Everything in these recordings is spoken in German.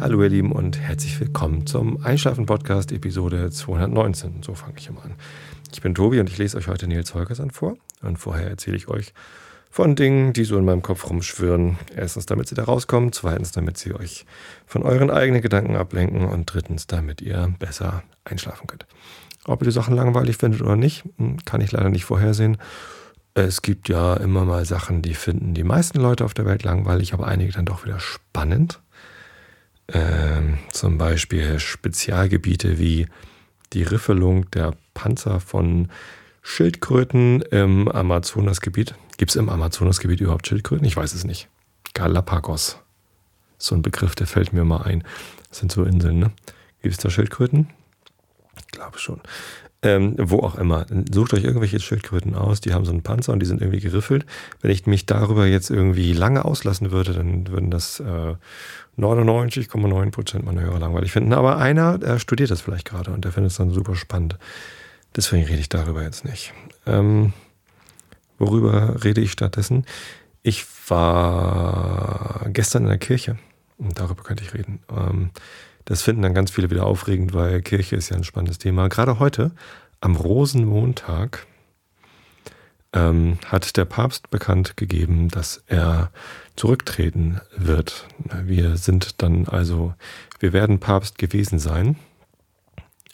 Hallo ihr Lieben und herzlich willkommen zum Einschlafen-Podcast Episode 219. So fange ich immer an. Ich bin Tobi und ich lese euch heute Nils Holgersson vor. Und vorher erzähle ich euch von Dingen, die so in meinem Kopf rumschwirren. Erstens, damit sie da rauskommen. Zweitens, damit sie euch von euren eigenen Gedanken ablenken. Und drittens, damit ihr besser einschlafen könnt. Ob ihr die Sachen langweilig findet oder nicht, hm, kann ich leider nicht vorhersehen. Es gibt ja immer mal Sachen, die finden die meisten Leute auf der Welt langweilig, aber einige dann doch wieder spannend. Ähm, zum Beispiel Spezialgebiete wie die Riffelung der Panzer von Schildkröten im Amazonasgebiet. Gibt es im Amazonasgebiet überhaupt Schildkröten? Ich weiß es nicht. Galapagos. So ein Begriff, der fällt mir mal ein. Das sind so Inseln, ne? Gibt es da Schildkröten? Ich glaube schon. Ähm, wo auch immer. Sucht euch irgendwelche Schildkröten aus, die haben so einen Panzer und die sind irgendwie geriffelt. Wenn ich mich darüber jetzt irgendwie lange auslassen würde, dann würden das äh, 99,9 Prozent meiner Hörer langweilig finden. Aber einer, der studiert das vielleicht gerade und der findet es dann super spannend. Deswegen rede ich darüber jetzt nicht. Ähm, worüber rede ich stattdessen? Ich war gestern in der Kirche und darüber könnte ich reden. Ähm, das finden dann ganz viele wieder aufregend, weil Kirche ist ja ein spannendes Thema. Gerade heute, am Rosenmontag, ähm, hat der Papst bekannt gegeben, dass er zurücktreten wird. Wir sind dann also, wir werden Papst gewesen sein.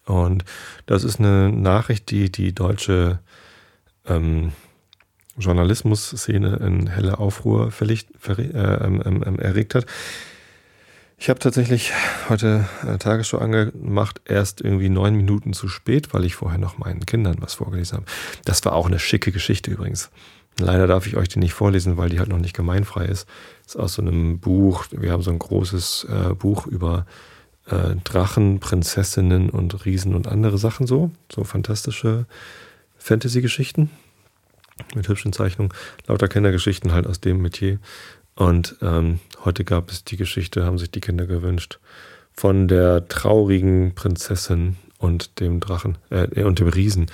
Und das ist eine Nachricht, die die deutsche ähm, Journalismus-Szene in helle Aufruhr verlicht, ver, äh, ähm, ähm, ähm erregt hat. Ich habe tatsächlich heute eine Tagesschau angemacht, erst irgendwie neun Minuten zu spät, weil ich vorher noch meinen Kindern was vorgelesen habe. Das war auch eine schicke Geschichte übrigens. Leider darf ich euch die nicht vorlesen, weil die halt noch nicht gemeinfrei ist. Ist aus so einem Buch. Wir haben so ein großes äh, Buch über äh, Drachen, Prinzessinnen und Riesen und andere Sachen so. So fantastische Fantasy-Geschichten mit hübschen Zeichnungen. Lauter Kindergeschichten halt aus dem Metier. Und ähm, heute gab es die Geschichte, haben sich die Kinder gewünscht, von der traurigen Prinzessin und dem Drachen äh, und dem Riesen.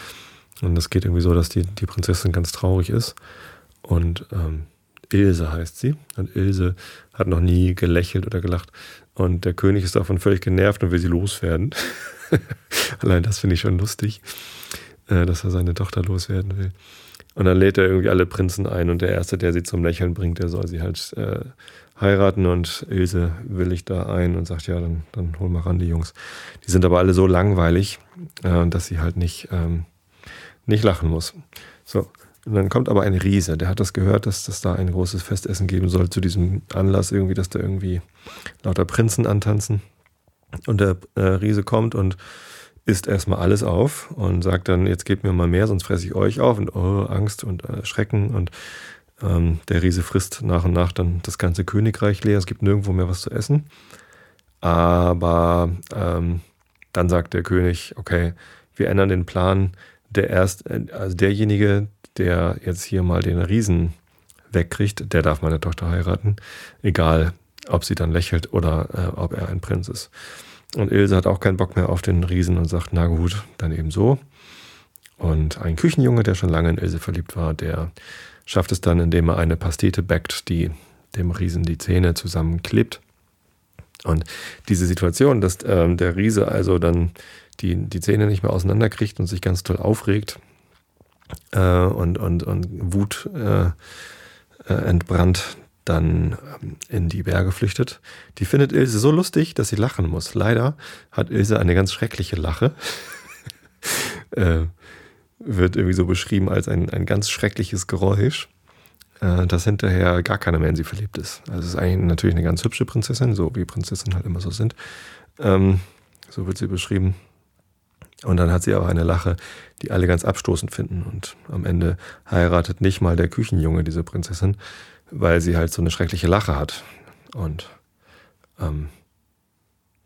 Und es geht irgendwie so, dass die, die Prinzessin ganz traurig ist. Und ähm, Ilse heißt sie. Und Ilse hat noch nie gelächelt oder gelacht. Und der König ist davon völlig genervt und will sie loswerden. Allein das finde ich schon lustig, äh, dass er seine Tochter loswerden will. Und dann lädt er irgendwie alle Prinzen ein und der Erste, der sie zum Lächeln bringt, der soll sie halt äh, heiraten und Ilse will ich da ein und sagt, ja, dann, dann hol mal ran die Jungs. Die sind aber alle so langweilig, äh, dass sie halt nicht, ähm, nicht lachen muss. So, und dann kommt aber ein Riese, der hat das gehört, dass das da ein großes Festessen geben soll zu diesem Anlass irgendwie, dass da irgendwie lauter Prinzen antanzen. Und der äh, Riese kommt und isst erstmal alles auf und sagt dann, jetzt gebt mir mal mehr, sonst fresse ich euch auf. Und oh, Angst und äh, Schrecken. Und ähm, der Riese frisst nach und nach dann das ganze Königreich leer, es gibt nirgendwo mehr was zu essen. Aber ähm, dann sagt der König, okay, wir ändern den Plan, der erst, also derjenige, der jetzt hier mal den Riesen wegkriegt, der darf meine Tochter heiraten, egal ob sie dann lächelt oder äh, ob er ein Prinz ist. Und Ilse hat auch keinen Bock mehr auf den Riesen und sagt, na gut, dann eben so. Und ein Küchenjunge, der schon lange in Ilse verliebt war, der schafft es dann, indem er eine Pastete backt, die dem Riesen die Zähne zusammenklebt. Und diese Situation, dass äh, der Riese also dann die, die Zähne nicht mehr auseinanderkriegt und sich ganz toll aufregt äh, und, und, und Wut äh, äh entbrannt, dann ähm, in die Berge flüchtet. Die findet Ilse so lustig, dass sie lachen muss. Leider hat Ilse eine ganz schreckliche Lache. äh, wird irgendwie so beschrieben als ein, ein ganz schreckliches Geräusch, äh, das hinterher gar keiner mehr in sie verliebt ist. Also es ist eigentlich natürlich eine ganz hübsche Prinzessin, so wie Prinzessinnen halt immer so sind. Ähm, so wird sie beschrieben. Und dann hat sie aber eine Lache, die alle ganz abstoßend finden. Und am Ende heiratet nicht mal der Küchenjunge diese Prinzessin, weil sie halt so eine schreckliche Lache hat. Und ähm,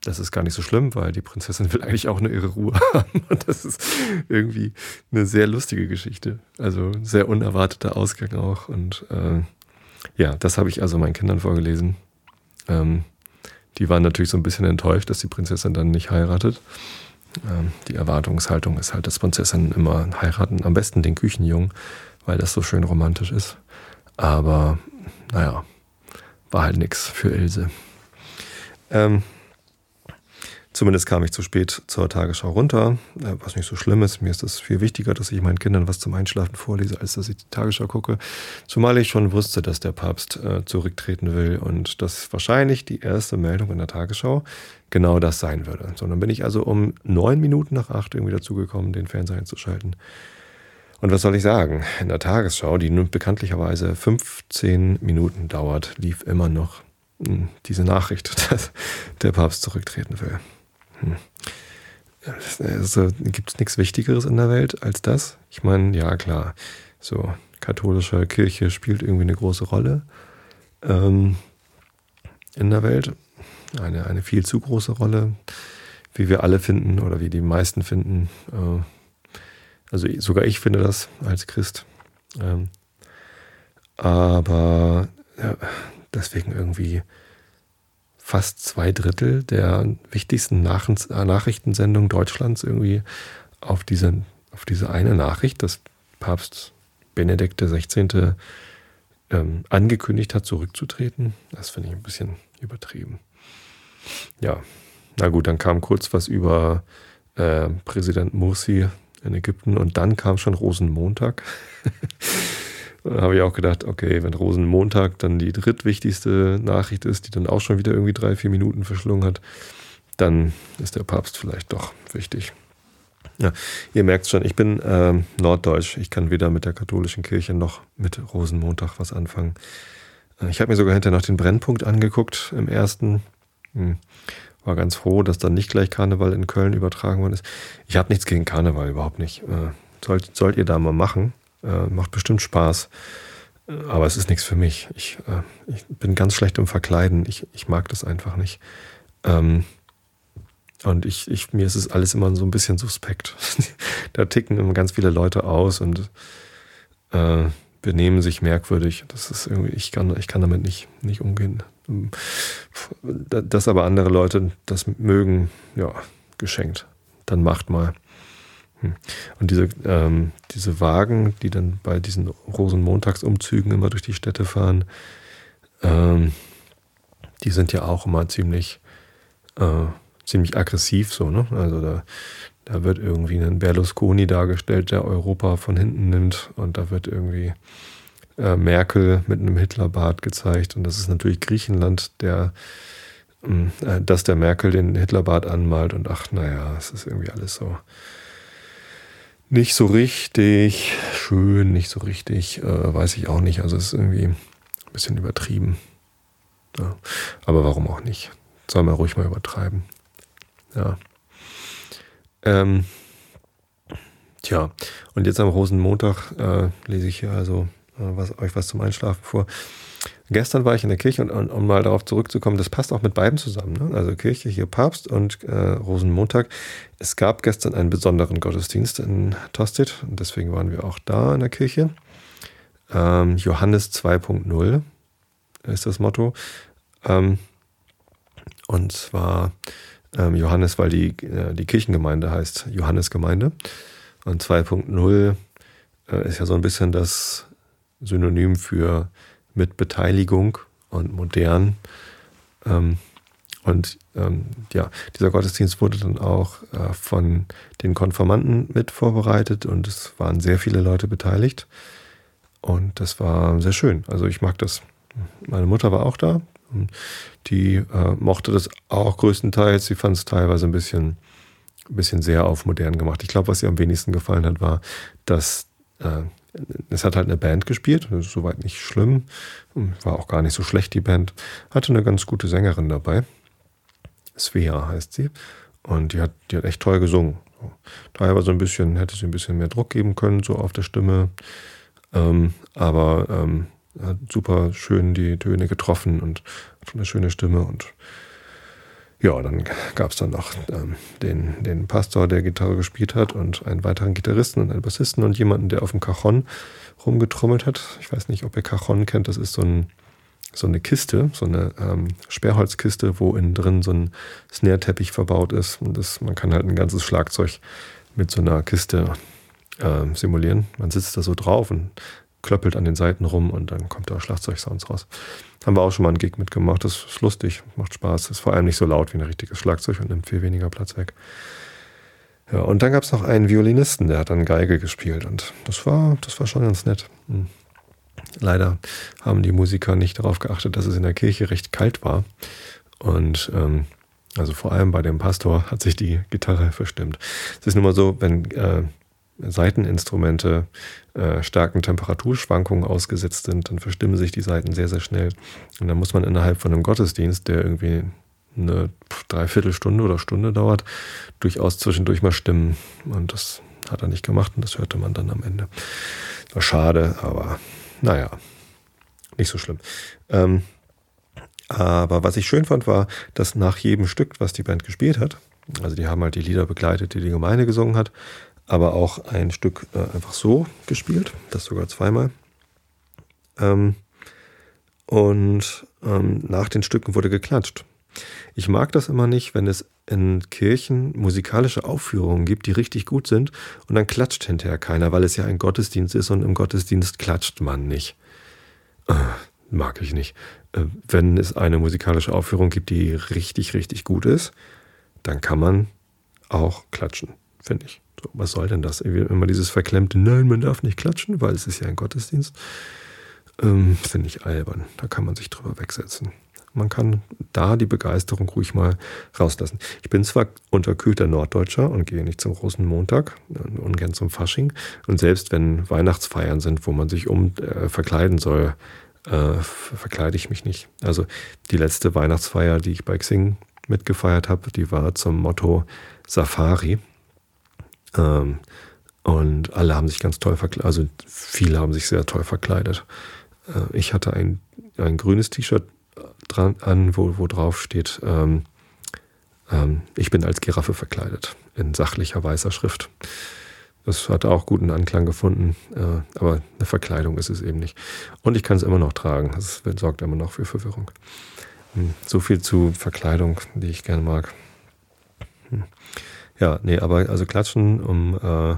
das ist gar nicht so schlimm, weil die Prinzessin will eigentlich auch nur ihre Ruhe haben. Und das ist irgendwie eine sehr lustige Geschichte. Also sehr unerwarteter Ausgang auch. Und äh, ja, das habe ich also meinen Kindern vorgelesen. Ähm, die waren natürlich so ein bisschen enttäuscht, dass die Prinzessin dann nicht heiratet. Ähm, die Erwartungshaltung ist halt, dass Prinzessinnen immer heiraten, am besten den Küchenjungen, weil das so schön romantisch ist. Aber naja, war halt nichts für Ilse. Ähm, Zumindest kam ich zu spät zur Tagesschau runter, äh, was nicht so schlimm ist. Mir ist es viel wichtiger, dass ich meinen Kindern was zum Einschlafen vorlese, als dass ich die Tagesschau gucke. Zumal ich schon wusste, dass der Papst äh, zurücktreten will und dass wahrscheinlich die erste Meldung in der Tagesschau genau das sein würde. So, dann bin ich also um neun Minuten nach acht irgendwie dazugekommen, den Fernseher einzuschalten. Und was soll ich sagen? In der Tagesschau, die nun bekanntlicherweise 15 Minuten dauert, lief immer noch hm, diese Nachricht, dass der Papst zurücktreten will. Hm. Also, Gibt es nichts Wichtigeres in der Welt als das? Ich meine, ja klar, so katholische Kirche spielt irgendwie eine große Rolle ähm, in der Welt. Eine, eine viel zu große Rolle, wie wir alle finden oder wie die meisten finden. Äh, also sogar ich finde das als Christ. Ähm, aber ja, deswegen irgendwie fast zwei Drittel der wichtigsten Nach Nachrichtensendungen Deutschlands irgendwie auf diese, auf diese eine Nachricht, dass Papst Benedikt XVI. Ähm, angekündigt hat, zurückzutreten. Das finde ich ein bisschen übertrieben. Ja, na gut, dann kam kurz was über äh, Präsident Mursi in Ägypten und dann kam schon Rosenmontag. da habe ich auch gedacht, okay, wenn Rosenmontag dann die drittwichtigste Nachricht ist, die dann auch schon wieder irgendwie drei, vier Minuten verschlungen hat, dann ist der Papst vielleicht doch wichtig. Ja, ihr merkt schon, ich bin ähm, norddeutsch. Ich kann weder mit der katholischen Kirche noch mit Rosenmontag was anfangen. Äh, ich habe mir sogar hinterher noch den Brennpunkt angeguckt im ersten. Hm war ganz froh, dass dann nicht gleich Karneval in Köln übertragen worden ist. Ich habe nichts gegen Karneval, überhaupt nicht. Äh, sollt, sollt ihr da mal machen. Äh, macht bestimmt Spaß. Äh, aber es ist nichts für mich. Ich, äh, ich, bin ganz schlecht im Verkleiden. Ich, ich mag das einfach nicht. Ähm, und ich, ich, mir ist es alles immer so ein bisschen suspekt. da ticken immer ganz viele Leute aus und äh, benehmen sich merkwürdig. Das ist irgendwie, ich kann, ich kann damit nicht, nicht umgehen. Dass aber andere Leute das mögen, ja, geschenkt. Dann macht mal. Hm. Und diese, ähm, diese Wagen, die dann bei diesen Rosenmontagsumzügen immer durch die Städte fahren, ähm, die sind ja auch immer ziemlich, äh, ziemlich aggressiv so, ne? Also da, da wird irgendwie ein Berlusconi dargestellt, der Europa von hinten nimmt und da wird irgendwie äh, Merkel mit einem Hitlerbart gezeigt. Und das ist natürlich Griechenland, der, ähm, äh, dass der Merkel den Hitlerbart anmalt und ach, naja, es ist irgendwie alles so nicht so richtig schön, nicht so richtig, äh, weiß ich auch nicht. Also es ist irgendwie ein bisschen übertrieben. Ja. Aber warum auch nicht? Soll man ruhig mal übertreiben. Ja. Ähm, tja, und jetzt am Rosenmontag äh, lese ich hier also was, euch was zum Einschlafen vor. Gestern war ich in der Kirche und, und um mal darauf zurückzukommen, das passt auch mit beiden zusammen. Ne? Also Kirche hier Papst und äh, Rosenmontag. Es gab gestern einen besonderen Gottesdienst in Tosted und deswegen waren wir auch da in der Kirche. Ähm, Johannes 2.0 ist das Motto. Ähm, und zwar ähm, Johannes, weil die, äh, die Kirchengemeinde heißt Johannesgemeinde. Und 2.0 äh, ist ja so ein bisschen das Synonym für Mitbeteiligung und modern. Ähm, und ähm, ja, dieser Gottesdienst wurde dann auch äh, von den Konformanten mit vorbereitet und es waren sehr viele Leute beteiligt. Und das war sehr schön. Also ich mag das. Meine Mutter war auch da. Die äh, mochte das auch größtenteils. Sie fand es teilweise ein bisschen, ein bisschen sehr auf modern gemacht. Ich glaube, was ihr am wenigsten gefallen hat, war, dass äh, es hat halt eine Band gespielt, das ist soweit nicht schlimm. War auch gar nicht so schlecht, die Band. Hatte eine ganz gute Sängerin dabei. Svea heißt sie. Und die hat, die hat echt toll gesungen. So ein bisschen, hätte sie ein bisschen mehr Druck geben können, so auf der Stimme. Ähm, aber ähm, hat super schön die Töne getroffen und hat eine schöne Stimme und ja, dann gab es dann noch ähm, den, den Pastor, der Gitarre gespielt hat und einen weiteren Gitarristen und einen Bassisten und jemanden, der auf dem Cajon rumgetrommelt hat. Ich weiß nicht, ob ihr Cajon kennt. Das ist so, ein, so eine Kiste, so eine ähm, Sperrholzkiste, wo innen drin so ein Snare-Teppich verbaut ist. Und das, man kann halt ein ganzes Schlagzeug mit so einer Kiste äh, simulieren. Man sitzt da so drauf und klöppelt an den Seiten rum und dann kommt da Schlagzeugsounds raus. Haben wir auch schon mal einen Gig mitgemacht. Das ist lustig, macht Spaß. Ist vor allem nicht so laut wie ein richtiges Schlagzeug und nimmt viel weniger Platz weg. Ja, und dann gab es noch einen Violinisten, der hat dann Geige gespielt und das war, das war schon ganz nett. Hm. Leider haben die Musiker nicht darauf geachtet, dass es in der Kirche recht kalt war. Und ähm, also vor allem bei dem Pastor hat sich die Gitarre verstimmt. Es ist nun mal so, wenn äh, Saiteninstrumente äh, starken Temperaturschwankungen ausgesetzt sind, dann verstimmen sich die Saiten sehr, sehr schnell. Und dann muss man innerhalb von einem Gottesdienst, der irgendwie eine Dreiviertelstunde oder Stunde dauert, durchaus zwischendurch mal stimmen. Und das hat er nicht gemacht und das hörte man dann am Ende. War schade, aber naja, nicht so schlimm. Ähm, aber was ich schön fand, war, dass nach jedem Stück, was die Band gespielt hat, also die haben halt die Lieder begleitet, die die Gemeinde gesungen hat, aber auch ein Stück äh, einfach so gespielt, das sogar zweimal. Ähm, und ähm, nach den Stücken wurde geklatscht. Ich mag das immer nicht, wenn es in Kirchen musikalische Aufführungen gibt, die richtig gut sind und dann klatscht hinterher keiner, weil es ja ein Gottesdienst ist und im Gottesdienst klatscht man nicht. Äh, mag ich nicht. Äh, wenn es eine musikalische Aufführung gibt, die richtig, richtig gut ist, dann kann man auch klatschen, finde ich. So, was soll denn das? Immer dieses verklemmte, nein, man darf nicht klatschen, weil es ist ja ein Gottesdienst. Ähm, Finde ich albern. Da kann man sich drüber wegsetzen. Man kann da die Begeisterung ruhig mal rauslassen. Ich bin zwar unterkühlter Norddeutscher und gehe nicht zum großen Montag, ungern zum Fasching. Und selbst wenn Weihnachtsfeiern sind, wo man sich um äh, verkleiden soll, äh, verkleide ich mich nicht. Also die letzte Weihnachtsfeier, die ich bei Xing mitgefeiert habe, die war zum Motto Safari. Ähm, und alle haben sich ganz toll verkleidet, also viele haben sich sehr toll verkleidet. Äh, ich hatte ein, ein grünes T-Shirt dran an, wo, wo drauf steht, ähm, ähm, ich bin als Giraffe verkleidet, in sachlicher weißer Schrift. Das hat auch guten Anklang gefunden, äh, aber eine Verkleidung ist es eben nicht. Und ich kann es immer noch tragen. Das sorgt immer noch für Verwirrung. Hm, so viel zu Verkleidung, die ich gerne mag. Hm. Ja, nee, aber also klatschen, um äh,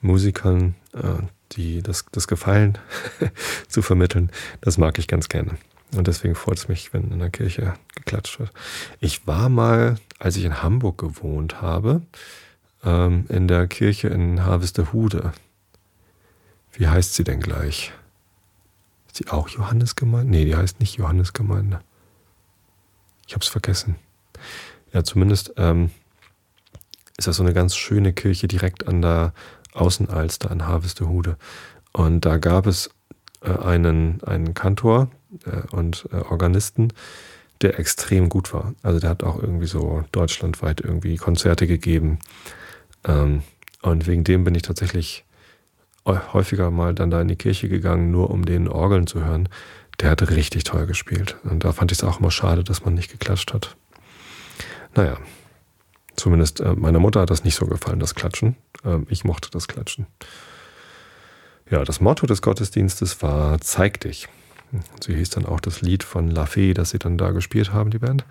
Musikern äh, die das, das Gefallen zu vermitteln, das mag ich ganz gerne. Und deswegen freut es mich, wenn in der Kirche geklatscht wird. Ich war mal, als ich in Hamburg gewohnt habe, ähm, in der Kirche in Harvestehude. Wie heißt sie denn gleich? Ist sie auch Johannesgemeinde? Nee, die heißt nicht Johannesgemeinde. Ich habe es vergessen. Ja, zumindest ähm, ist das so eine ganz schöne Kirche direkt an der Außenalster in Harvestehude. Und da gab es äh, einen, einen Kantor äh, und äh, Organisten, der extrem gut war. Also der hat auch irgendwie so deutschlandweit irgendwie Konzerte gegeben. Ähm, und wegen dem bin ich tatsächlich häufiger mal dann da in die Kirche gegangen, nur um den Orgeln zu hören. Der hat richtig toll gespielt. Und da fand ich es auch immer schade, dass man nicht geklatscht hat. Naja, zumindest äh, meiner Mutter hat das nicht so gefallen, das Klatschen. Ähm, ich mochte das Klatschen. Ja, das Motto des Gottesdienstes war Zeig dich. Sie hieß dann auch das Lied von La Fee, das sie dann da gespielt haben, die Band.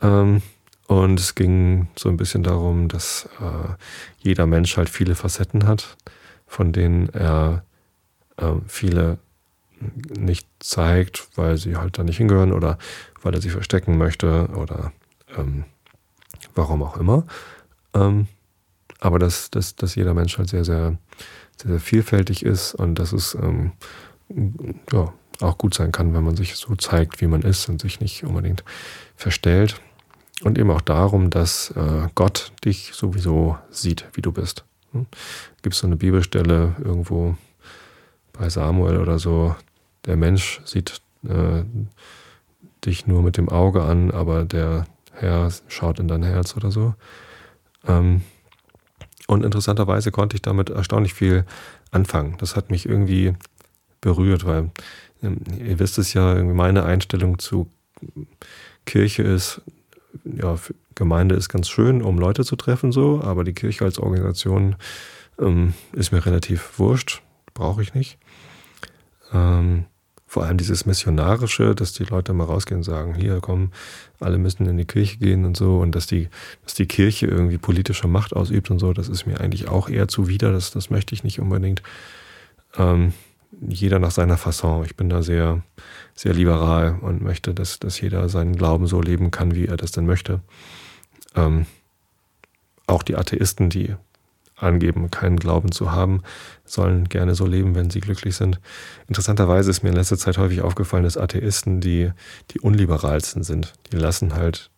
Ähm, und es ging so ein bisschen darum, dass äh, jeder Mensch halt viele Facetten hat, von denen er äh, viele nicht zeigt, weil sie halt da nicht hingehören oder weil er sie verstecken möchte oder ähm, warum auch immer. Ähm, aber dass, dass, dass jeder Mensch halt sehr, sehr, sehr, sehr vielfältig ist und dass es ähm, ja, auch gut sein kann, wenn man sich so zeigt, wie man ist und sich nicht unbedingt verstellt. Und eben auch darum, dass äh, Gott dich sowieso sieht, wie du bist. Hm? Gibt es so eine Bibelstelle irgendwo bei Samuel oder so, der Mensch sieht äh, dich nur mit dem Auge an, aber der Herr schaut in dein Herz oder so. Ähm, und interessanterweise konnte ich damit erstaunlich viel anfangen. Das hat mich irgendwie berührt, weil ähm, ihr wisst es ja, meine Einstellung zu Kirche ist, ja, Gemeinde ist ganz schön, um Leute zu treffen, so, aber die Kirche als Organisation ähm, ist mir relativ wurscht, brauche ich nicht. Ähm, vor allem dieses Missionarische, dass die Leute mal rausgehen und sagen, hier komm, alle müssen in die Kirche gehen und so und dass die, dass die Kirche irgendwie politische Macht ausübt und so, das ist mir eigentlich auch eher zuwider, das, das möchte ich nicht unbedingt. Ähm, jeder nach seiner Fasson. Ich bin da sehr, sehr liberal und möchte, dass, dass jeder seinen Glauben so leben kann, wie er das denn möchte. Ähm, auch die Atheisten, die angeben, keinen Glauben zu haben, sollen gerne so leben, wenn sie glücklich sind. Interessanterweise ist mir in letzter Zeit häufig aufgefallen, dass Atheisten die, die unliberalsten sind. Die lassen halt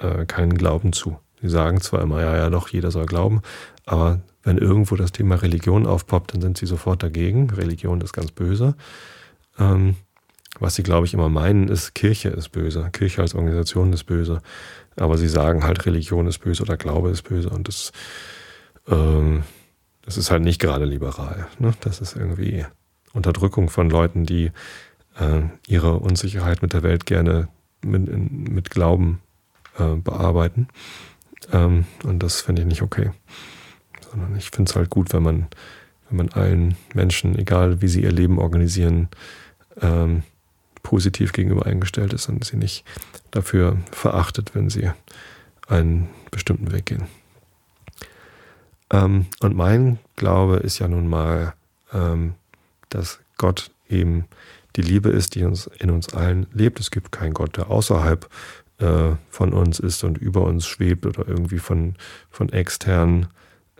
äh, keinen Glauben zu. Die sagen zwar immer, ja, ja, doch, jeder soll glauben, aber wenn irgendwo das Thema Religion aufpoppt, dann sind sie sofort dagegen. Religion ist ganz böse. Ähm, was sie, glaube ich, immer meinen, ist, Kirche ist böse. Kirche als Organisation ist böse. Aber sie sagen halt, Religion ist böse oder Glaube ist böse. Und das ähm, das ist halt nicht gerade liberal. Ne? Das ist irgendwie Unterdrückung von Leuten, die äh, ihre Unsicherheit mit der Welt gerne mit, mit Glauben äh, bearbeiten. Ähm, und das finde ich nicht okay. Sondern ich finde es halt gut, wenn man, wenn man allen Menschen, egal wie sie ihr Leben organisieren, ähm, positiv gegenüber eingestellt ist und sie nicht dafür verachtet, wenn sie einen bestimmten Weg gehen. Ähm, und mein Glaube ist ja nun mal, ähm, dass Gott eben die Liebe ist, die uns in uns allen lebt. Es gibt keinen Gott, der außerhalb äh, von uns ist und über uns schwebt oder irgendwie von, von extern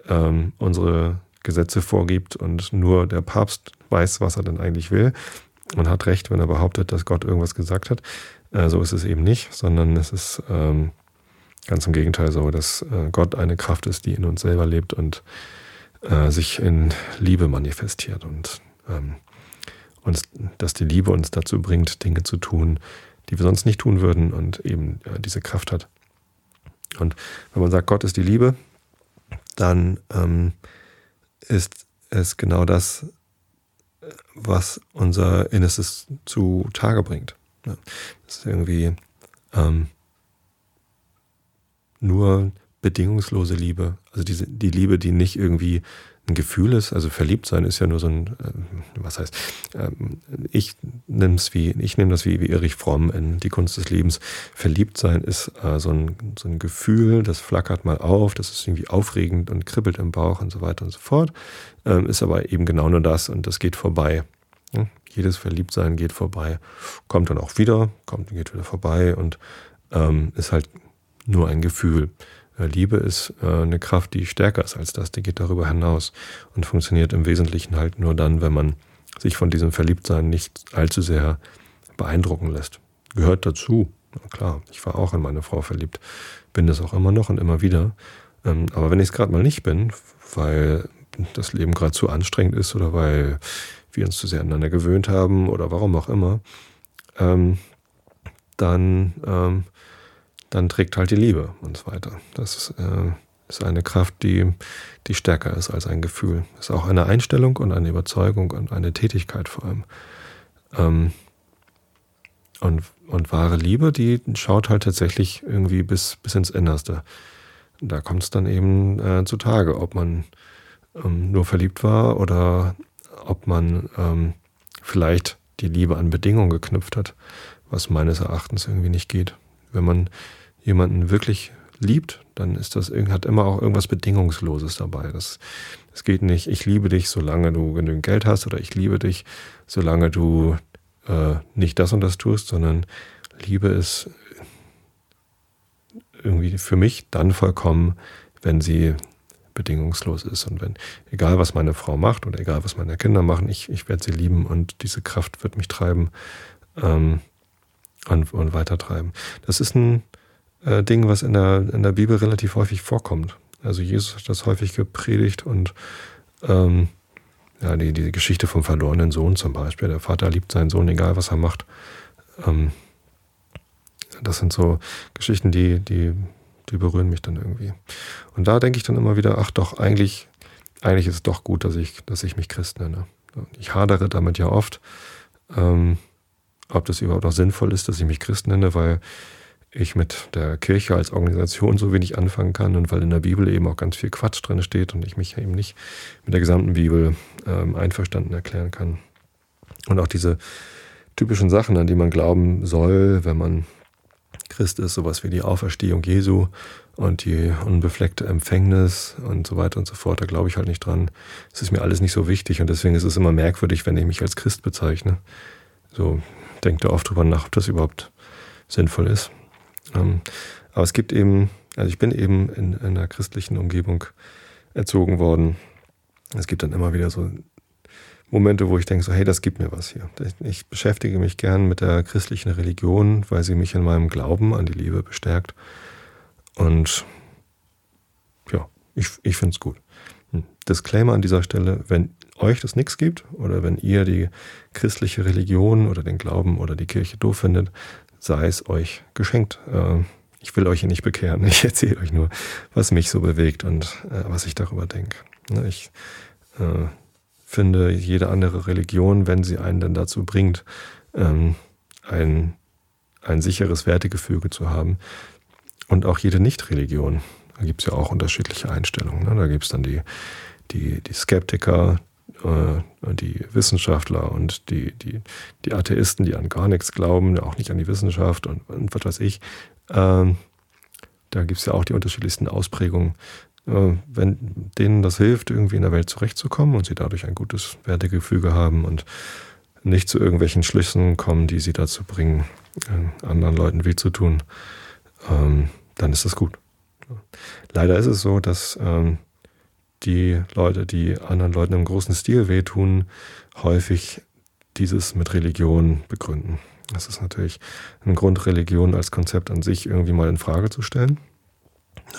ähm, unsere Gesetze vorgibt und nur der Papst weiß, was er denn eigentlich will und hat recht, wenn er behauptet, dass Gott irgendwas gesagt hat. Äh, so ist es eben nicht, sondern es ist ähm, Ganz im Gegenteil so, dass äh, Gott eine Kraft ist, die in uns selber lebt und äh, sich in Liebe manifestiert und ähm, uns, dass die Liebe uns dazu bringt, Dinge zu tun, die wir sonst nicht tun würden und eben äh, diese Kraft hat. Und wenn man sagt, Gott ist die Liebe, dann ähm, ist es genau das, was unser Innerstes zu Tage bringt. Das ist irgendwie ähm, nur bedingungslose Liebe. Also diese, die Liebe, die nicht irgendwie ein Gefühl ist, also verliebt sein ist ja nur so ein, äh, was heißt, ähm, ich nehme wie, ich nehme das wie, wie Erich Fromm in Die Kunst des Lebens. Verliebt sein ist äh, so, ein, so ein Gefühl, das flackert mal auf, das ist irgendwie aufregend und kribbelt im Bauch und so weiter und so fort, ähm, ist aber eben genau nur das und das geht vorbei. Ja? Jedes Verliebtsein geht vorbei, kommt dann auch wieder, kommt und geht wieder vorbei und ähm, ist halt nur ein Gefühl. Äh, Liebe ist äh, eine Kraft, die stärker ist als das, die geht darüber hinaus und funktioniert im Wesentlichen halt nur dann, wenn man sich von diesem Verliebtsein nicht allzu sehr beeindrucken lässt. Gehört dazu. Klar, ich war auch in meine Frau verliebt, bin das auch immer noch und immer wieder. Ähm, aber wenn ich es gerade mal nicht bin, weil das Leben gerade zu anstrengend ist oder weil wir uns zu sehr aneinander gewöhnt haben oder warum auch immer, ähm, dann ähm, dann trägt halt die Liebe uns weiter. Das ist, äh, ist eine Kraft, die, die stärker ist als ein Gefühl. Ist auch eine Einstellung und eine Überzeugung und eine Tätigkeit vor allem. Ähm, und, und wahre Liebe, die schaut halt tatsächlich irgendwie bis, bis ins Innerste. Da kommt es dann eben äh, zutage, ob man ähm, nur verliebt war oder ob man ähm, vielleicht die Liebe an Bedingungen geknüpft hat, was meines Erachtens irgendwie nicht geht wenn man jemanden wirklich liebt, dann ist das hat immer auch irgendwas Bedingungsloses dabei. Das, das geht nicht, ich liebe dich, solange du genügend Geld hast, oder ich liebe dich, solange du äh, nicht das und das tust, sondern Liebe ist irgendwie für mich dann vollkommen, wenn sie bedingungslos ist. Und wenn, egal was meine Frau macht oder egal was meine Kinder machen, ich, ich werde sie lieben und diese Kraft wird mich treiben. Ähm, und, und weitertreiben. Das ist ein äh, Ding, was in der, in der Bibel relativ häufig vorkommt. Also Jesus hat das häufig gepredigt und ähm, ja, die, die Geschichte vom verlorenen Sohn zum Beispiel. Der Vater liebt seinen Sohn, egal was er macht. Ähm, das sind so Geschichten, die, die, die berühren mich dann irgendwie. Und da denke ich dann immer wieder, ach doch, eigentlich, eigentlich ist es doch gut, dass ich, dass ich mich Christ nenne. Ich hadere damit ja oft. Ähm, ob das überhaupt noch sinnvoll ist, dass ich mich Christ nenne, weil ich mit der Kirche als Organisation so wenig anfangen kann und weil in der Bibel eben auch ganz viel Quatsch drin steht und ich mich eben nicht mit der gesamten Bibel ähm, einverstanden erklären kann. Und auch diese typischen Sachen, an die man glauben soll, wenn man Christ ist sowas wie die Auferstehung Jesu und die unbefleckte Empfängnis und so weiter und so fort. Da glaube ich halt nicht dran. Es ist mir alles nicht so wichtig und deswegen ist es immer merkwürdig, wenn ich mich als Christ bezeichne. So denkt da oft drüber nach, ob das überhaupt sinnvoll ist. Ähm, aber es gibt eben, also ich bin eben in, in einer christlichen Umgebung erzogen worden. Es gibt dann immer wieder so Momente, wo ich denke, so, hey, das gibt mir was hier. Ich beschäftige mich gern mit der christlichen Religion, weil sie mich in meinem Glauben an die Liebe bestärkt. Und ja, ich, ich finde es gut. Hm. Disclaimer an dieser Stelle, wenn euch das nichts gibt oder wenn ihr die christliche Religion oder den Glauben oder die Kirche doof findet, sei es euch geschenkt. Äh, ich will euch hier nicht bekehren. Ich erzähle euch nur, was mich so bewegt und äh, was ich darüber denke. Ne, ich äh, finde, jede andere Religion, wenn sie einen dann dazu bringt, ähm, ein, ein sicheres Wertegefüge zu haben, und auch jede Nicht-Religion, da gibt es ja auch unterschiedliche Einstellungen. Ne? Da gibt es dann die, die, die Skeptiker, äh, die Wissenschaftler und die, die, die Atheisten, die an gar nichts glauben, auch nicht an die Wissenschaft und, und was weiß ich. Ähm, da gibt es ja auch die unterschiedlichsten Ausprägungen. Äh, wenn denen das hilft, irgendwie in der Welt zurechtzukommen und sie dadurch ein gutes Wertegefüge haben und nicht zu irgendwelchen Schlüssen kommen, die sie dazu bringen, äh, anderen Leuten weh zu tun, ähm, dann ist das gut. Leider ist es so, dass ähm, die Leute, die anderen Leuten im großen Stil wehtun, häufig dieses mit Religion begründen. Das ist natürlich ein Grund, Religion als Konzept an sich irgendwie mal in Frage zu stellen.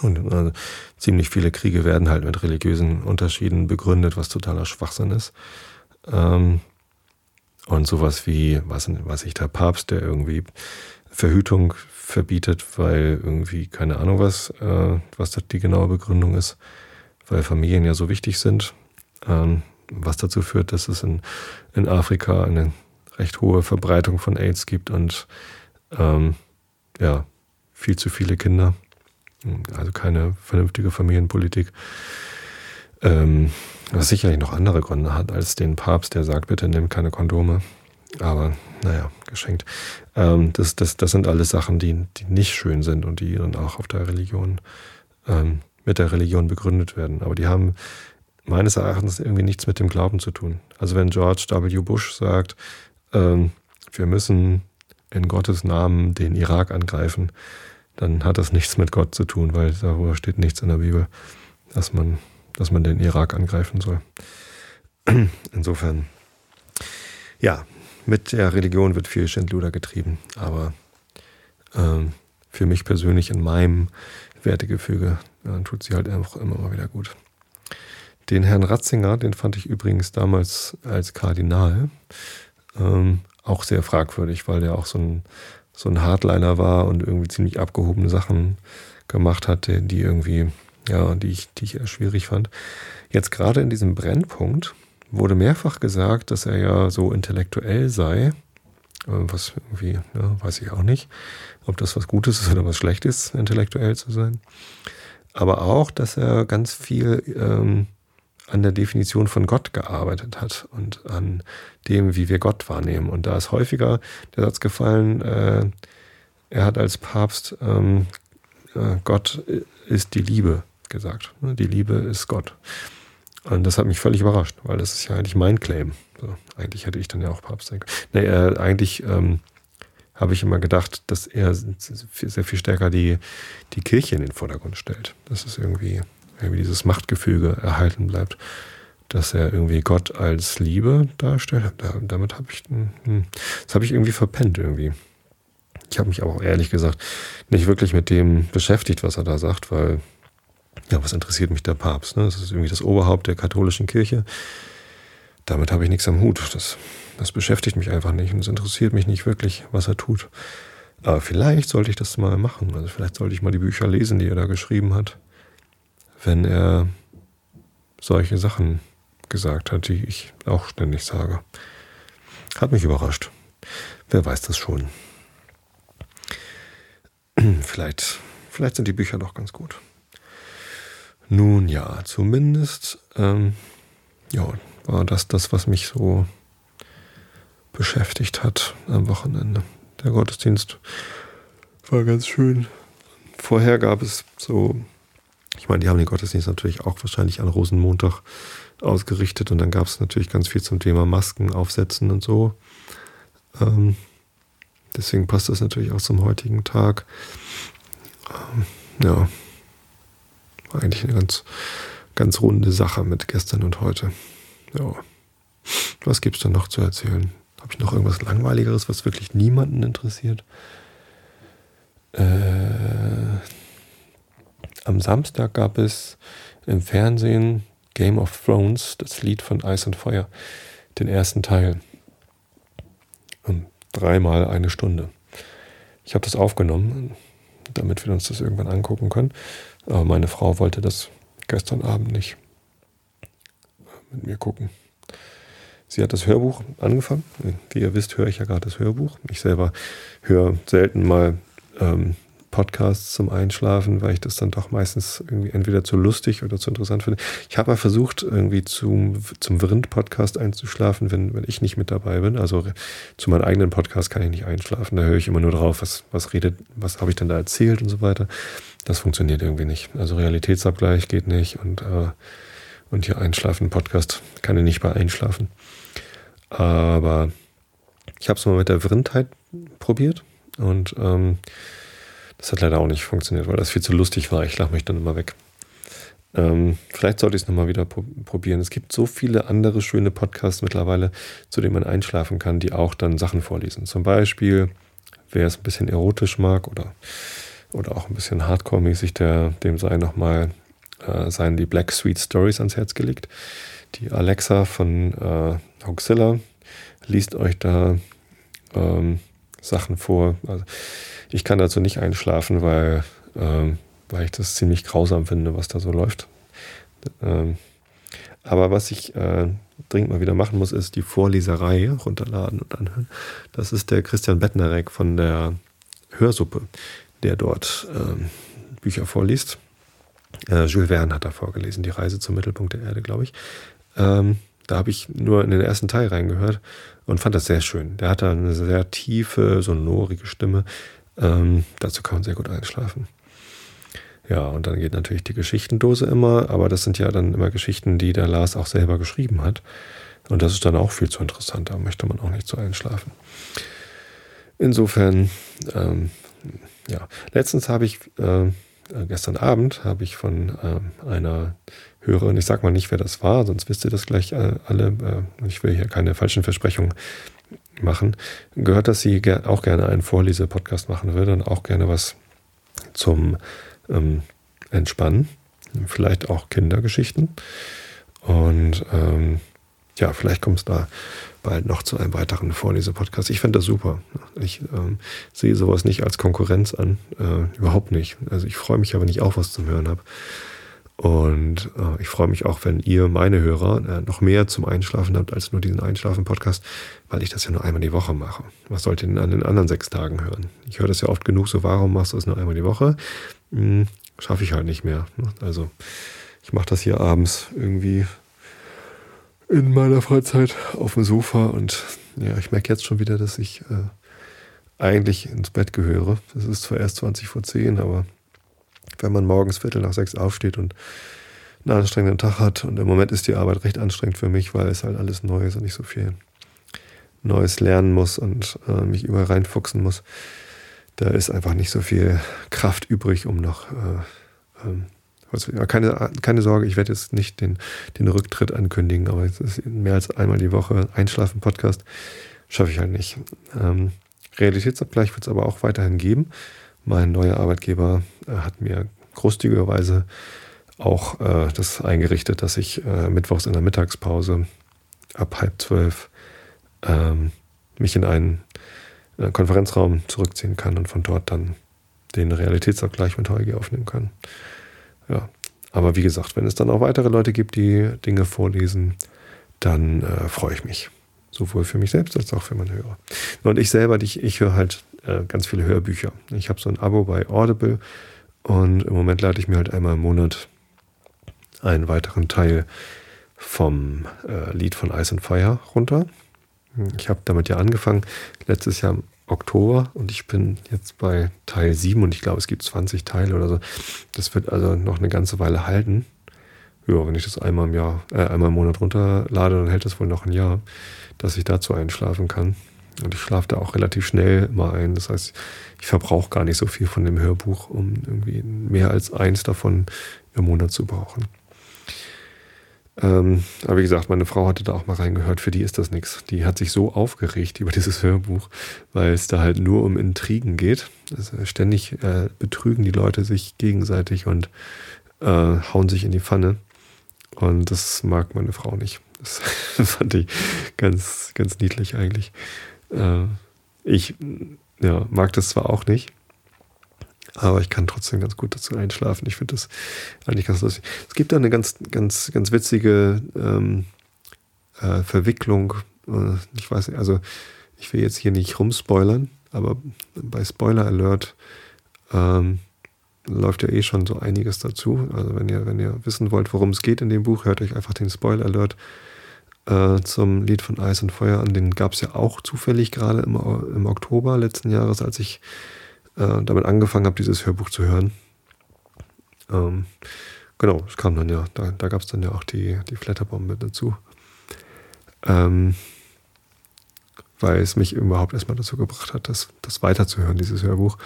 Und also, ziemlich viele Kriege werden halt mit religiösen Unterschieden begründet, was totaler Schwachsinn ist. Ähm, und sowas wie, was weiß ich, der Papst, der irgendwie Verhütung verbietet, weil irgendwie, keine Ahnung was, äh, was die genaue Begründung ist, weil Familien ja so wichtig sind, ähm, was dazu führt, dass es in, in Afrika eine recht hohe Verbreitung von AIDS gibt und ähm, ja, viel zu viele Kinder, also keine vernünftige Familienpolitik. Ähm, was sicherlich noch andere Gründe hat als den Papst, der sagt, bitte nimm keine Kondome. Aber naja, geschenkt. Ähm, das, das, das sind alles Sachen, die, die nicht schön sind und die dann auch auf der Religion, ähm, mit der Religion begründet werden. Aber die haben meines Erachtens irgendwie nichts mit dem Glauben zu tun. Also wenn George W. Bush sagt, ähm, wir müssen in Gottes Namen den Irak angreifen, dann hat das nichts mit Gott zu tun, weil darüber steht nichts in der Bibel, dass man, dass man den Irak angreifen soll. Insofern, ja, mit der Religion wird viel Schindluder getrieben, aber ähm, für mich persönlich in meinem Wertegefüge ja, tut sie halt einfach immer mal wieder gut. Den Herrn Ratzinger, den fand ich übrigens damals als Kardinal ähm, auch sehr fragwürdig, weil der auch so ein, so ein Hardliner war und irgendwie ziemlich abgehobene Sachen gemacht hatte, die irgendwie, ja, die ich, die ich schwierig fand. Jetzt gerade in diesem Brennpunkt wurde mehrfach gesagt, dass er ja so intellektuell sei. Äh, was irgendwie, ja, weiß ich auch nicht, ob das was Gutes ist oder was Schlechtes, intellektuell zu sein. Aber auch, dass er ganz viel ähm, an der Definition von Gott gearbeitet hat und an dem, wie wir Gott wahrnehmen. Und da ist häufiger der Satz gefallen, äh, er hat als Papst ähm, äh, Gott ist die Liebe gesagt. Die Liebe ist Gott. Und das hat mich völlig überrascht, weil das ist ja eigentlich mein Claim. So, eigentlich hätte ich dann ja auch Papst sein können. Nee, äh, eigentlich ähm, habe ich immer gedacht, dass er sehr viel stärker die, die Kirche in den Vordergrund stellt. Dass es irgendwie, irgendwie dieses Machtgefüge erhalten bleibt. Dass er irgendwie Gott als Liebe darstellt. Da, damit habe ich, hm, das habe ich irgendwie verpennt irgendwie. Ich habe mich aber auch ehrlich gesagt nicht wirklich mit dem beschäftigt, was er da sagt, weil ja, was interessiert mich der Papst? Ne? Das ist irgendwie das Oberhaupt der katholischen Kirche. Damit habe ich nichts am Hut. Das, das beschäftigt mich einfach nicht und es interessiert mich nicht wirklich, was er tut. Aber vielleicht sollte ich das mal machen. Also vielleicht sollte ich mal die Bücher lesen, die er da geschrieben hat, wenn er solche Sachen gesagt hat, die ich auch ständig sage. Hat mich überrascht. Wer weiß das schon. Vielleicht, vielleicht sind die Bücher doch ganz gut. Nun ja, zumindest ähm, ja, war das das, was mich so beschäftigt hat am Wochenende. Der Gottesdienst War ganz schön. Vorher gab es so, ich meine, die haben den Gottesdienst natürlich auch wahrscheinlich an Rosenmontag ausgerichtet und dann gab es natürlich ganz viel zum Thema Masken aufsetzen und so. Ähm, deswegen passt das natürlich auch zum heutigen Tag. Ähm, ja, war eigentlich eine ganz, ganz runde Sache mit gestern und heute. Ja. Was es denn noch zu erzählen? Habe ich noch irgendwas Langweiligeres, was wirklich niemanden interessiert? Äh, am Samstag gab es im Fernsehen Game of Thrones, das Lied von Ice and Fire, den ersten Teil. Und dreimal eine Stunde. Ich habe das aufgenommen, damit wir uns das irgendwann angucken können. Aber meine Frau wollte das gestern Abend nicht mit mir gucken. Sie hat das Hörbuch angefangen. Wie ihr wisst, höre ich ja gerade das Hörbuch. Ich selber höre selten mal ähm, Podcasts zum Einschlafen, weil ich das dann doch meistens irgendwie entweder zu lustig oder zu interessant finde. Ich habe mal versucht, irgendwie zum, zum Vrind-Podcast einzuschlafen, wenn, wenn ich nicht mit dabei bin. Also zu meinem eigenen Podcast kann ich nicht einschlafen. Da höre ich immer nur drauf, was, was redet, was habe ich denn da erzählt und so weiter. Das funktioniert irgendwie nicht. Also Realitätsabgleich geht nicht und, äh, und hier Einschlafen, Podcast kann ich nicht bei Einschlafen. Aber ich habe es mal mit der Vrindheit probiert und ähm, das hat leider auch nicht funktioniert, weil das viel zu lustig war. Ich lache mich dann immer weg. Ähm, vielleicht sollte ich es nochmal wieder probieren. Es gibt so viele andere schöne Podcasts mittlerweile, zu denen man einschlafen kann, die auch dann Sachen vorlesen. Zum Beispiel, wer es ein bisschen erotisch mag oder, oder auch ein bisschen Hardcore-mäßig, dem sei nochmal äh, seien die Black Sweet Stories ans Herz gelegt. Die Alexa von äh, Hoaxilla liest euch da ähm, Sachen vor. Also ich kann dazu nicht einschlafen, weil, ähm, weil ich das ziemlich grausam finde, was da so läuft. Ähm, aber was ich äh, dringend mal wieder machen muss, ist die Vorleserei runterladen und anhören. Das ist der Christian Bettnerek von der Hörsuppe, der dort ähm, Bücher vorliest. Äh, Jules Verne hat da vorgelesen, die Reise zum Mittelpunkt der Erde, glaube ich. Ähm, da habe ich nur in den ersten Teil reingehört und fand das sehr schön. Der hat da eine sehr tiefe, sonorige Stimme. Ähm, dazu kann man sehr gut einschlafen. Ja, und dann geht natürlich die Geschichtendose immer, aber das sind ja dann immer Geschichten, die der Lars auch selber geschrieben hat. Und das ist dann auch viel zu interessant, da möchte man auch nicht so einschlafen. Insofern, ähm, ja, letztens habe ich, äh, gestern Abend habe ich von äh, einer Hörerin, ich sag mal nicht, wer das war, sonst wisst ihr das gleich äh, alle, äh, ich will hier keine falschen Versprechungen machen, gehört, dass sie auch gerne einen Vorlese-Podcast machen würde und auch gerne was zum ähm, Entspannen, vielleicht auch Kindergeschichten. Und ähm, ja, vielleicht kommt es da bald noch zu einem weiteren Vorlese-Podcast. Ich finde das super. Ich ähm, sehe sowas nicht als Konkurrenz an, äh, überhaupt nicht. Also ich freue mich aber nicht auch was zum Hören habe. Und äh, ich freue mich auch, wenn ihr, meine Hörer, äh, noch mehr zum Einschlafen habt als nur diesen Einschlafen-Podcast, weil ich das ja nur einmal die Woche mache. Was sollt ihr denn an den anderen sechs Tagen hören? Ich höre das ja oft genug, so warum machst du es nur einmal die Woche? Hm, Schaffe ich halt nicht mehr. Also ich mache das hier abends irgendwie in meiner Freizeit auf dem Sofa und ja, ich merke jetzt schon wieder, dass ich äh, eigentlich ins Bett gehöre. Es ist zwar erst 20 vor 10, aber wenn man morgens Viertel nach sechs aufsteht und einen anstrengenden Tag hat. Und im Moment ist die Arbeit recht anstrengend für mich, weil es halt alles neu ist und ich so viel Neues lernen muss und äh, mich überall reinfuchsen muss. Da ist einfach nicht so viel Kraft übrig, um noch. Äh, ähm, keine, keine Sorge, ich werde jetzt nicht den, den Rücktritt ankündigen, aber es ist mehr als einmal die Woche Einschlafen-Podcast. Schaffe ich halt nicht. Ähm, Realitätsabgleich wird es aber auch weiterhin geben. Mein neuer Arbeitgeber äh, hat mir großzügigerweise auch äh, das eingerichtet, dass ich äh, mittwochs in der Mittagspause ab halb zwölf ähm, mich in einen äh, Konferenzraum zurückziehen kann und von dort dann den Realitätsabgleich mit Holgi aufnehmen kann. Ja, aber wie gesagt, wenn es dann auch weitere Leute gibt, die Dinge vorlesen, dann äh, freue ich mich. Sowohl für mich selbst als auch für meine Hörer. Und ich selber, ich, ich höre halt äh, ganz viele Hörbücher. Ich habe so ein Abo bei Audible und im Moment lade ich mir halt einmal im Monat einen weiteren Teil vom äh, Lied von Ice and Fire runter. Ich habe damit ja angefangen. Letztes Jahr Oktober und ich bin jetzt bei Teil 7 und ich glaube, es gibt 20 Teile oder so. Das wird also noch eine ganze Weile halten. Ja, wenn ich das einmal im Jahr, äh, einmal im Monat runterlade, dann hält das wohl noch ein Jahr, dass ich dazu einschlafen kann. Und ich schlafe da auch relativ schnell mal ein. Das heißt, ich verbrauche gar nicht so viel von dem Hörbuch, um irgendwie mehr als eins davon im Monat zu brauchen. Ähm, aber wie gesagt, meine Frau hatte da auch mal reingehört, für die ist das nichts. Die hat sich so aufgeregt über dieses Hörbuch, weil es da halt nur um Intrigen geht. Also ständig äh, betrügen die Leute sich gegenseitig und äh, hauen sich in die Pfanne. Und das mag meine Frau nicht. Das fand ich ganz, ganz niedlich eigentlich. Äh, ich ja, mag das zwar auch nicht, aber ich kann trotzdem ganz gut dazu einschlafen. Ich finde das eigentlich ganz lustig. Es gibt da eine ganz, ganz, ganz witzige ähm, äh, Verwicklung. Äh, ich weiß nicht, also ich will jetzt hier nicht rumspoilern, aber bei Spoiler Alert ähm, läuft ja eh schon so einiges dazu. Also wenn ihr, wenn ihr wissen wollt, worum es geht in dem Buch, hört euch einfach den Spoiler Alert äh, zum Lied von Eis und Feuer an. Den gab es ja auch zufällig gerade im, im Oktober letzten Jahres, als ich äh, damit angefangen habe, dieses Hörbuch zu hören. Ähm, genau, es kam dann ja, da, da gab es dann ja auch die, die Flatterbombe dazu. Ähm, weil es mich überhaupt erstmal dazu gebracht hat, das, das weiterzuhören, dieses Hörbuch.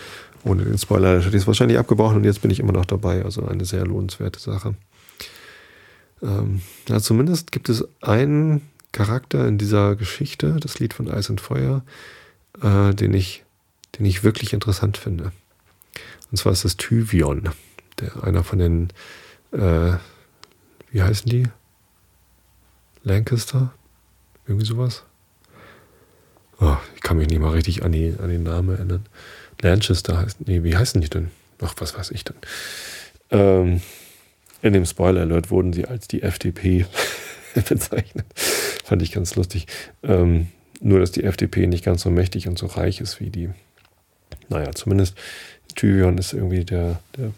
Ohne den Spoiler hätte ich es wahrscheinlich abgebrochen und jetzt bin ich immer noch dabei. Also eine sehr lohnenswerte Sache. Ähm, ja, zumindest gibt es einen Charakter in dieser Geschichte, das Lied von Eis und Feuer, äh, den, ich, den ich wirklich interessant finde. Und zwar ist das Tyvion, der einer von den, äh, wie heißen die? Lancaster? Irgendwie sowas? Oh, ich kann mich nicht mal richtig an, die, an den Namen erinnern. Lanchester heißt, nee, wie heißen die denn? Ach, was weiß ich denn? Ähm, in dem Spoiler-Alert wurden sie als die FDP bezeichnet. Fand ich ganz lustig. Ähm, nur, dass die FDP nicht ganz so mächtig und so reich ist wie die. Naja, zumindest Tyrion ist irgendwie der, der,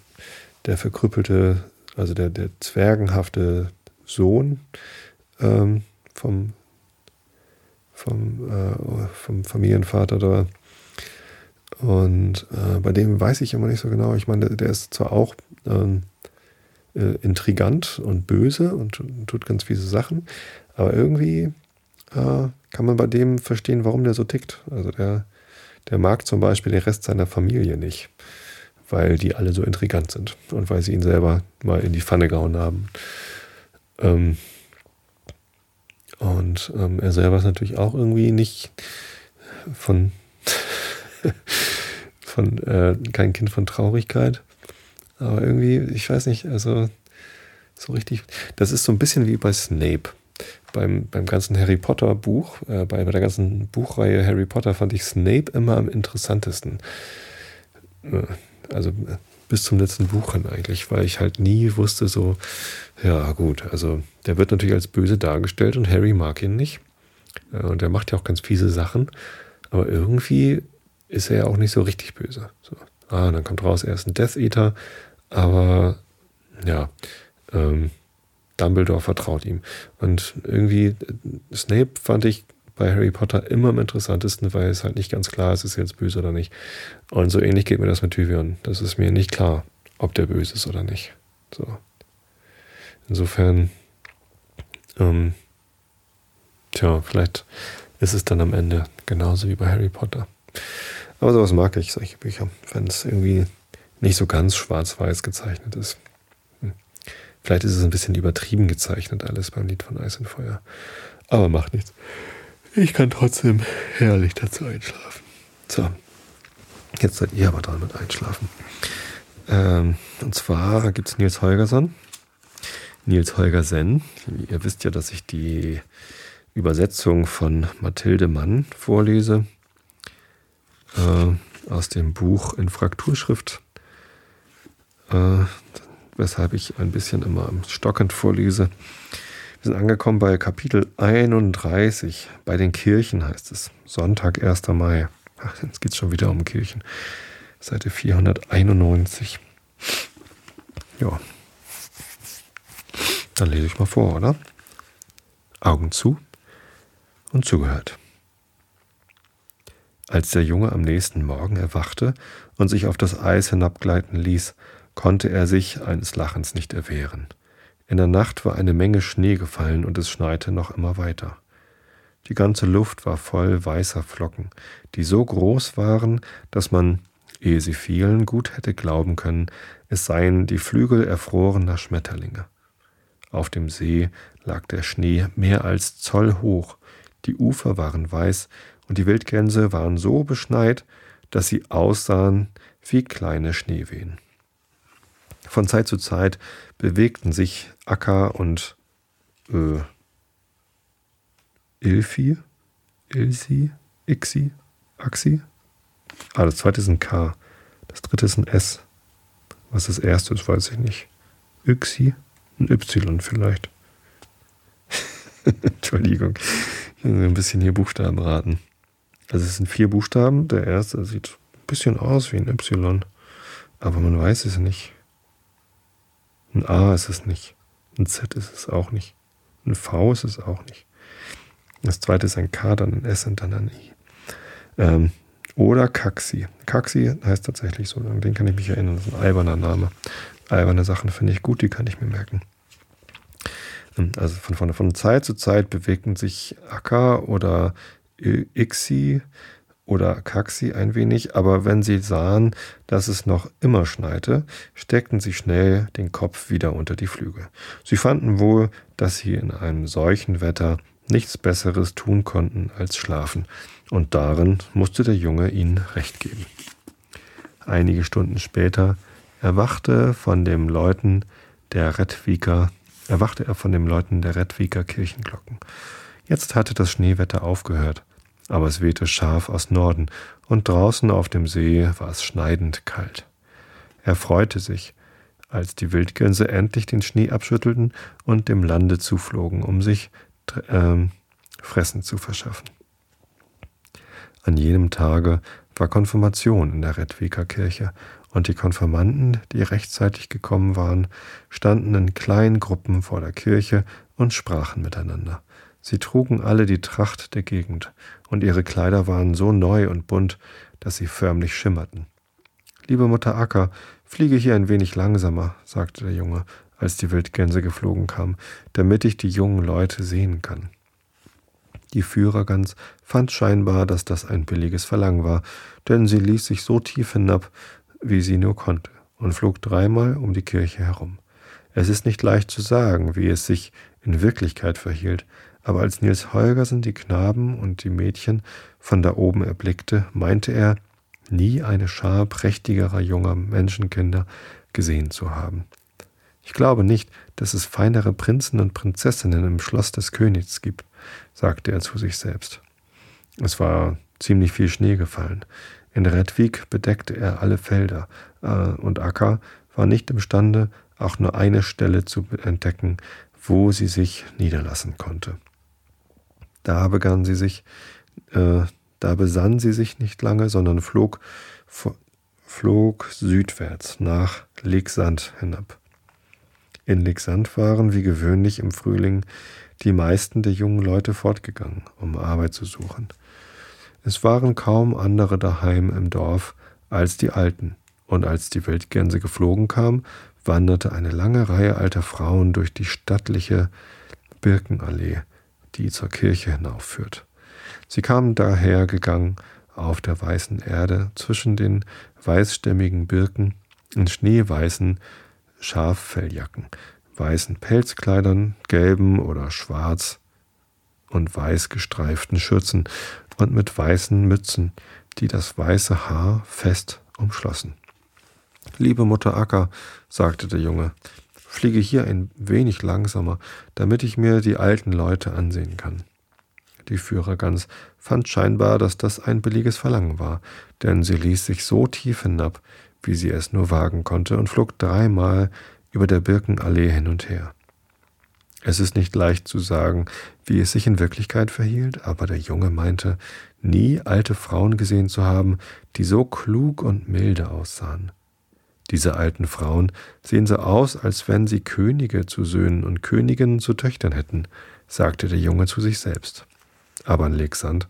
der verkrüppelte, also der, der zwergenhafte Sohn ähm, vom, vom, äh, vom Familienvater da. Und äh, bei dem weiß ich immer nicht so genau. Ich meine, der, der ist zwar auch ähm, äh, intrigant und böse und, und, tut ganz fiese Sachen. Aber irgendwie äh, kann man bei dem verstehen, warum der so tickt. Also der, der mag zum Beispiel den Rest seiner Familie nicht, weil die alle so intrigant sind und weil sie ihn selber mal in die Pfanne gehauen haben. Ähm, und ähm, er selber ist natürlich auch irgendwie nicht von, von äh, kein Kind von Traurigkeit. Aber irgendwie, ich weiß nicht, also so richtig. Das ist so ein bisschen wie bei Snape. Beim, beim ganzen Harry Potter Buch, äh, bei, bei der ganzen Buchreihe Harry Potter fand ich Snape immer am interessantesten. Äh, also bis zum letzten Buch dann eigentlich, weil ich halt nie wusste, so, ja gut, also der wird natürlich als böse dargestellt und Harry mag ihn nicht. Äh, und der macht ja auch ganz fiese Sachen. Aber irgendwie ist er ja auch nicht so richtig böse. So. Ah, dann kommt raus, er ist ein Death Eater, aber ja, ähm, Dumbledore vertraut ihm. Und irgendwie, äh, Snape fand ich bei Harry Potter immer am interessantesten, weil es halt nicht ganz klar ist, ist er jetzt böse oder nicht. Und so ähnlich geht mir das mit Tyrion. Das ist mir nicht klar, ob der böse ist oder nicht. So. Insofern, ähm, tja, vielleicht ist es dann am Ende genauso wie bei Harry Potter. Aber sowas mag ich, solche Bücher, wenn es irgendwie nicht so ganz schwarz-weiß gezeichnet ist. Vielleicht ist es ein bisschen übertrieben gezeichnet, alles beim Lied von Eis und Feuer. Aber macht nichts. Ich kann trotzdem herrlich dazu einschlafen. So, jetzt seid ihr aber dran mit Einschlafen. Ähm, und zwar gibt es Nils Holgersson. Nils Holgersen. Ihr wisst ja, dass ich die Übersetzung von Mathilde Mann vorlese. Äh, aus dem Buch in Frakturschrift äh, weshalb ich ein bisschen immer stockend vorlese. Wir sind angekommen bei Kapitel 31. Bei den Kirchen heißt es. Sonntag, 1. Mai. Ach, jetzt geht es schon wieder um Kirchen. Seite 491. Ja. Dann lese ich mal vor, oder? Augen zu und zugehört. Als der Junge am nächsten Morgen erwachte und sich auf das Eis hinabgleiten ließ, konnte er sich eines Lachens nicht erwehren. In der Nacht war eine Menge Schnee gefallen und es schneite noch immer weiter. Die ganze Luft war voll weißer Flocken, die so groß waren, dass man, ehe sie fielen, gut hätte glauben können, es seien die Flügel erfrorener Schmetterlinge. Auf dem See lag der Schnee mehr als Zoll hoch, die Ufer waren weiß und die Wildgänse waren so beschneit, dass sie aussahen wie kleine Schneewehen. Von Zeit zu Zeit bewegten sich Akka und äh, Ilfi, Ilsi, Ixi, Axi. Ah, das zweite ist ein K. Das dritte ist ein S. Was das erste ist, weiß ich nicht. Yxi, ein Y vielleicht. Entschuldigung, ein bisschen hier Buchstaben raten. Also es sind vier Buchstaben. Der erste sieht ein bisschen aus wie ein Y, aber man weiß es nicht. Ein A ist es nicht. Ein Z ist es auch nicht. Ein V ist es auch nicht. Das zweite ist ein K, dann ein S und dann ein I. Ähm, oder Kaxi. Kaxi heißt tatsächlich so, an den kann ich mich erinnern. Das ist ein alberner Name. Alberne Sachen finde ich gut, die kann ich mir merken. Ähm, also von, von, von Zeit zu Zeit bewegten sich Akka oder Ixi oder Kaxi ein wenig, aber wenn sie sahen, dass es noch immer schneite, steckten sie schnell den Kopf wieder unter die Flügel. Sie fanden wohl, dass sie in einem solchen Wetter nichts Besseres tun konnten als schlafen, und darin musste der Junge ihnen recht geben. Einige Stunden später erwachte von dem Läuten der Redwiker, erwachte er von dem Läuten der Redwiker Kirchenglocken. Jetzt hatte das Schneewetter aufgehört aber es wehte scharf aus Norden, und draußen auf dem See war es schneidend kalt. Er freute sich, als die Wildgänse endlich den Schnee abschüttelten und dem Lande zuflogen, um sich äh, Fressen zu verschaffen. An jenem Tage war Konfirmation in der Redwiker Kirche, und die Konfirmanden, die rechtzeitig gekommen waren, standen in kleinen Gruppen vor der Kirche und sprachen miteinander. Sie trugen alle die Tracht der Gegend, und ihre Kleider waren so neu und bunt, dass sie förmlich schimmerten. Liebe Mutter Acker, fliege hier ein wenig langsamer, sagte der Junge, als die Wildgänse geflogen kamen, damit ich die jungen Leute sehen kann. Die Führergans fand scheinbar, dass das ein billiges Verlangen war, denn sie ließ sich so tief hinab, wie sie nur konnte, und flog dreimal um die Kirche herum. Es ist nicht leicht zu sagen, wie es sich in Wirklichkeit verhielt, aber als Nils Holgersen die Knaben und die Mädchen von da oben erblickte, meinte er, nie eine Schar prächtigerer junger Menschenkinder gesehen zu haben. Ich glaube nicht, dass es feinere Prinzen und Prinzessinnen im Schloss des Königs gibt, sagte er zu sich selbst. Es war ziemlich viel Schnee gefallen. In Redwig bedeckte er alle Felder, äh, und Acker war nicht imstande, auch nur eine Stelle zu entdecken, wo sie sich niederlassen konnte. Da begann sie sich, äh, da besann sie sich nicht lange, sondern flog, flog südwärts nach Legsand hinab. In Legsand waren wie gewöhnlich im Frühling die meisten der jungen Leute fortgegangen, um Arbeit zu suchen. Es waren kaum andere daheim im Dorf als die Alten, und als die Wildgänse geflogen kamen, wanderte eine lange Reihe alter Frauen durch die stattliche Birkenallee, die zur Kirche hinaufführt. Sie kamen daher gegangen auf der weißen Erde zwischen den weißstämmigen Birken in schneeweißen Schaffelljacken, weißen Pelzkleidern, gelben oder schwarz und weiß gestreiften Schürzen und mit weißen Mützen, die das weiße Haar fest umschlossen. Liebe Mutter Acker, sagte der Junge, fliege hier ein wenig langsamer, damit ich mir die alten Leute ansehen kann. Die Führergans fand scheinbar, dass das ein billiges Verlangen war, denn sie ließ sich so tief hinab, wie sie es nur wagen konnte, und flog dreimal über der Birkenallee hin und her. Es ist nicht leicht zu sagen, wie es sich in Wirklichkeit verhielt, aber der Junge meinte, nie alte Frauen gesehen zu haben, die so klug und milde aussahen. Diese alten Frauen sehen so aus, als wenn sie Könige zu Söhnen und Königinnen zu Töchtern hätten, sagte der Junge zu sich selbst. Aber in Lexand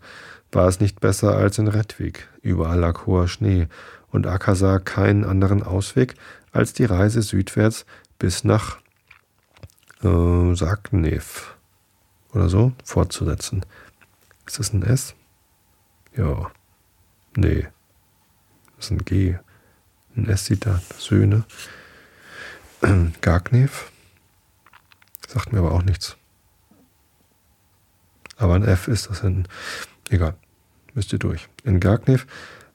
war es nicht besser als in Redwig. Überall lag hoher Schnee, und Akka sah keinen anderen Ausweg, als die Reise südwärts bis nach äh, Sagnev oder so fortzusetzen. Ist das ein S? Ja. Nee. Das ist ein G. Sieht da Söhne. Gagnev. Sagt mir aber auch nichts. Aber ein F ist das hinten. Egal. Müsst ihr durch. In Gagnev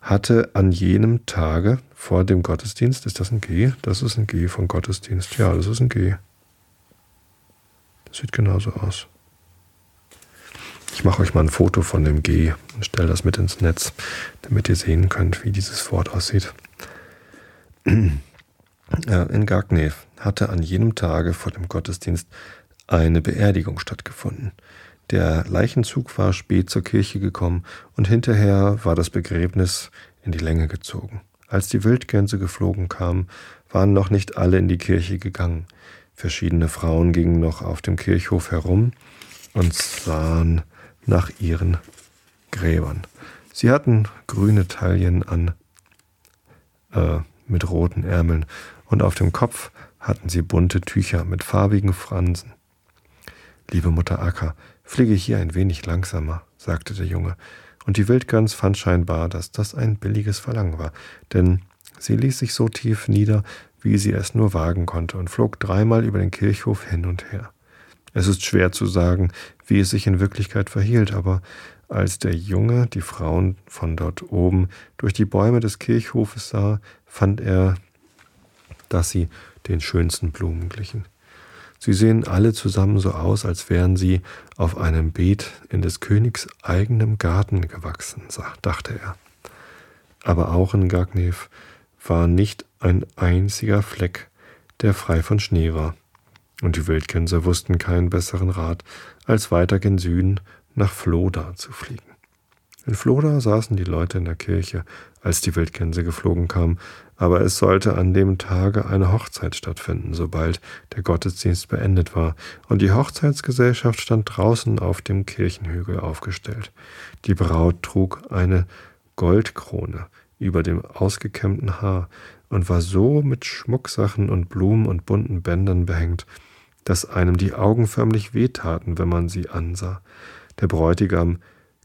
hatte an jenem Tage vor dem Gottesdienst, ist das ein G? Das ist ein G von Gottesdienst. Ja, das ist ein G. Das sieht genauso aus. Ich mache euch mal ein Foto von dem G und stelle das mit ins Netz, damit ihr sehen könnt, wie dieses Wort aussieht. In Gagnev hatte an jenem Tage vor dem Gottesdienst eine Beerdigung stattgefunden. Der Leichenzug war spät zur Kirche gekommen und hinterher war das Begräbnis in die Länge gezogen. Als die Wildgänse geflogen kamen, waren noch nicht alle in die Kirche gegangen. Verschiedene Frauen gingen noch auf dem Kirchhof herum und sahen nach ihren Gräbern. Sie hatten grüne Taillen an äh, mit roten Ärmeln und auf dem Kopf hatten sie bunte Tücher mit farbigen Fransen. Liebe Mutter Acker, fliege hier ein wenig langsamer, sagte der Junge, und die Wildgans fand scheinbar, dass das ein billiges Verlangen war, denn sie ließ sich so tief nieder, wie sie es nur wagen konnte, und flog dreimal über den Kirchhof hin und her. Es ist schwer zu sagen, wie es sich in Wirklichkeit verhielt, aber als der Junge die Frauen von dort oben durch die Bäume des Kirchhofes sah, fand er, dass sie den schönsten Blumen glichen. Sie sehen alle zusammen so aus, als wären sie auf einem Beet in des Königs eigenem Garten gewachsen, dachte er. Aber auch in Gagnev war nicht ein einziger Fleck, der frei von Schnee war. Und die Wildgänse wussten keinen besseren Rat, als weiter gen Süden nach Floda zu fliegen. In Floda saßen die Leute in der Kirche, als die Wildgänse geflogen kamen, aber es sollte an dem Tage eine Hochzeit stattfinden, sobald der Gottesdienst beendet war, und die Hochzeitsgesellschaft stand draußen auf dem Kirchenhügel aufgestellt. Die Braut trug eine Goldkrone über dem ausgekämmten Haar und war so mit Schmucksachen und Blumen und bunten Bändern behängt, dass einem die Augen förmlich wehtaten, wenn man sie ansah. Der Bräutigam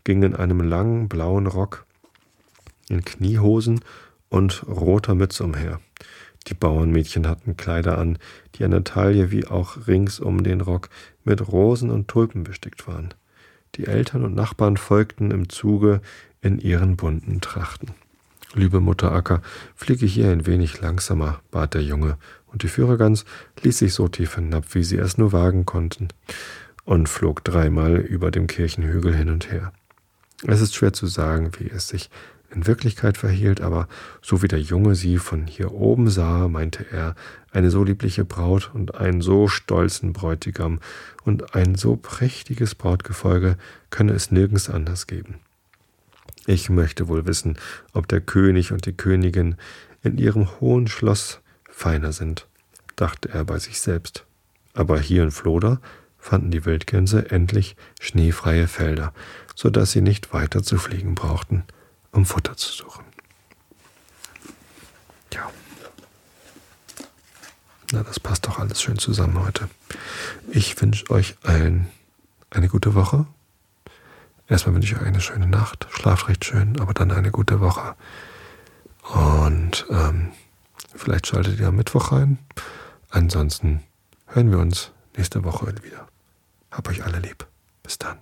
ging in einem langen blauen Rock, in Kniehosen und roter Mütze umher. Die Bauernmädchen hatten Kleider an, die an der Taille wie auch rings um den Rock mit Rosen und Tulpen bestickt waren. Die Eltern und Nachbarn folgten im Zuge in ihren bunten Trachten. Liebe Mutter Acker, fliege hier ein wenig langsamer, bat der Junge, und die Führergans ließ sich so tief hinab, wie sie es nur wagen konnten, und flog dreimal über dem Kirchenhügel hin und her. Es ist schwer zu sagen, wie es sich in Wirklichkeit verhielt, aber so wie der Junge sie von hier oben sah, meinte er, eine so liebliche Braut und einen so stolzen Bräutigam und ein so prächtiges Brautgefolge könne es nirgends anders geben. Ich möchte wohl wissen, ob der König und die Königin in ihrem hohen Schloss feiner sind, dachte er bei sich selbst. Aber hier in Floda fanden die Wildgänse endlich schneefreie Felder, so dass sie nicht weiter zu fliegen brauchten um Futter zu suchen. Ja. Na, das passt doch alles schön zusammen heute. Ich wünsche euch allen eine gute Woche. Erstmal wünsche ich euch eine schöne Nacht. Schlaft recht schön, aber dann eine gute Woche. Und ähm, vielleicht schaltet ihr am Mittwoch rein. Ansonsten hören wir uns nächste Woche wieder. Hab euch alle lieb. Bis dann.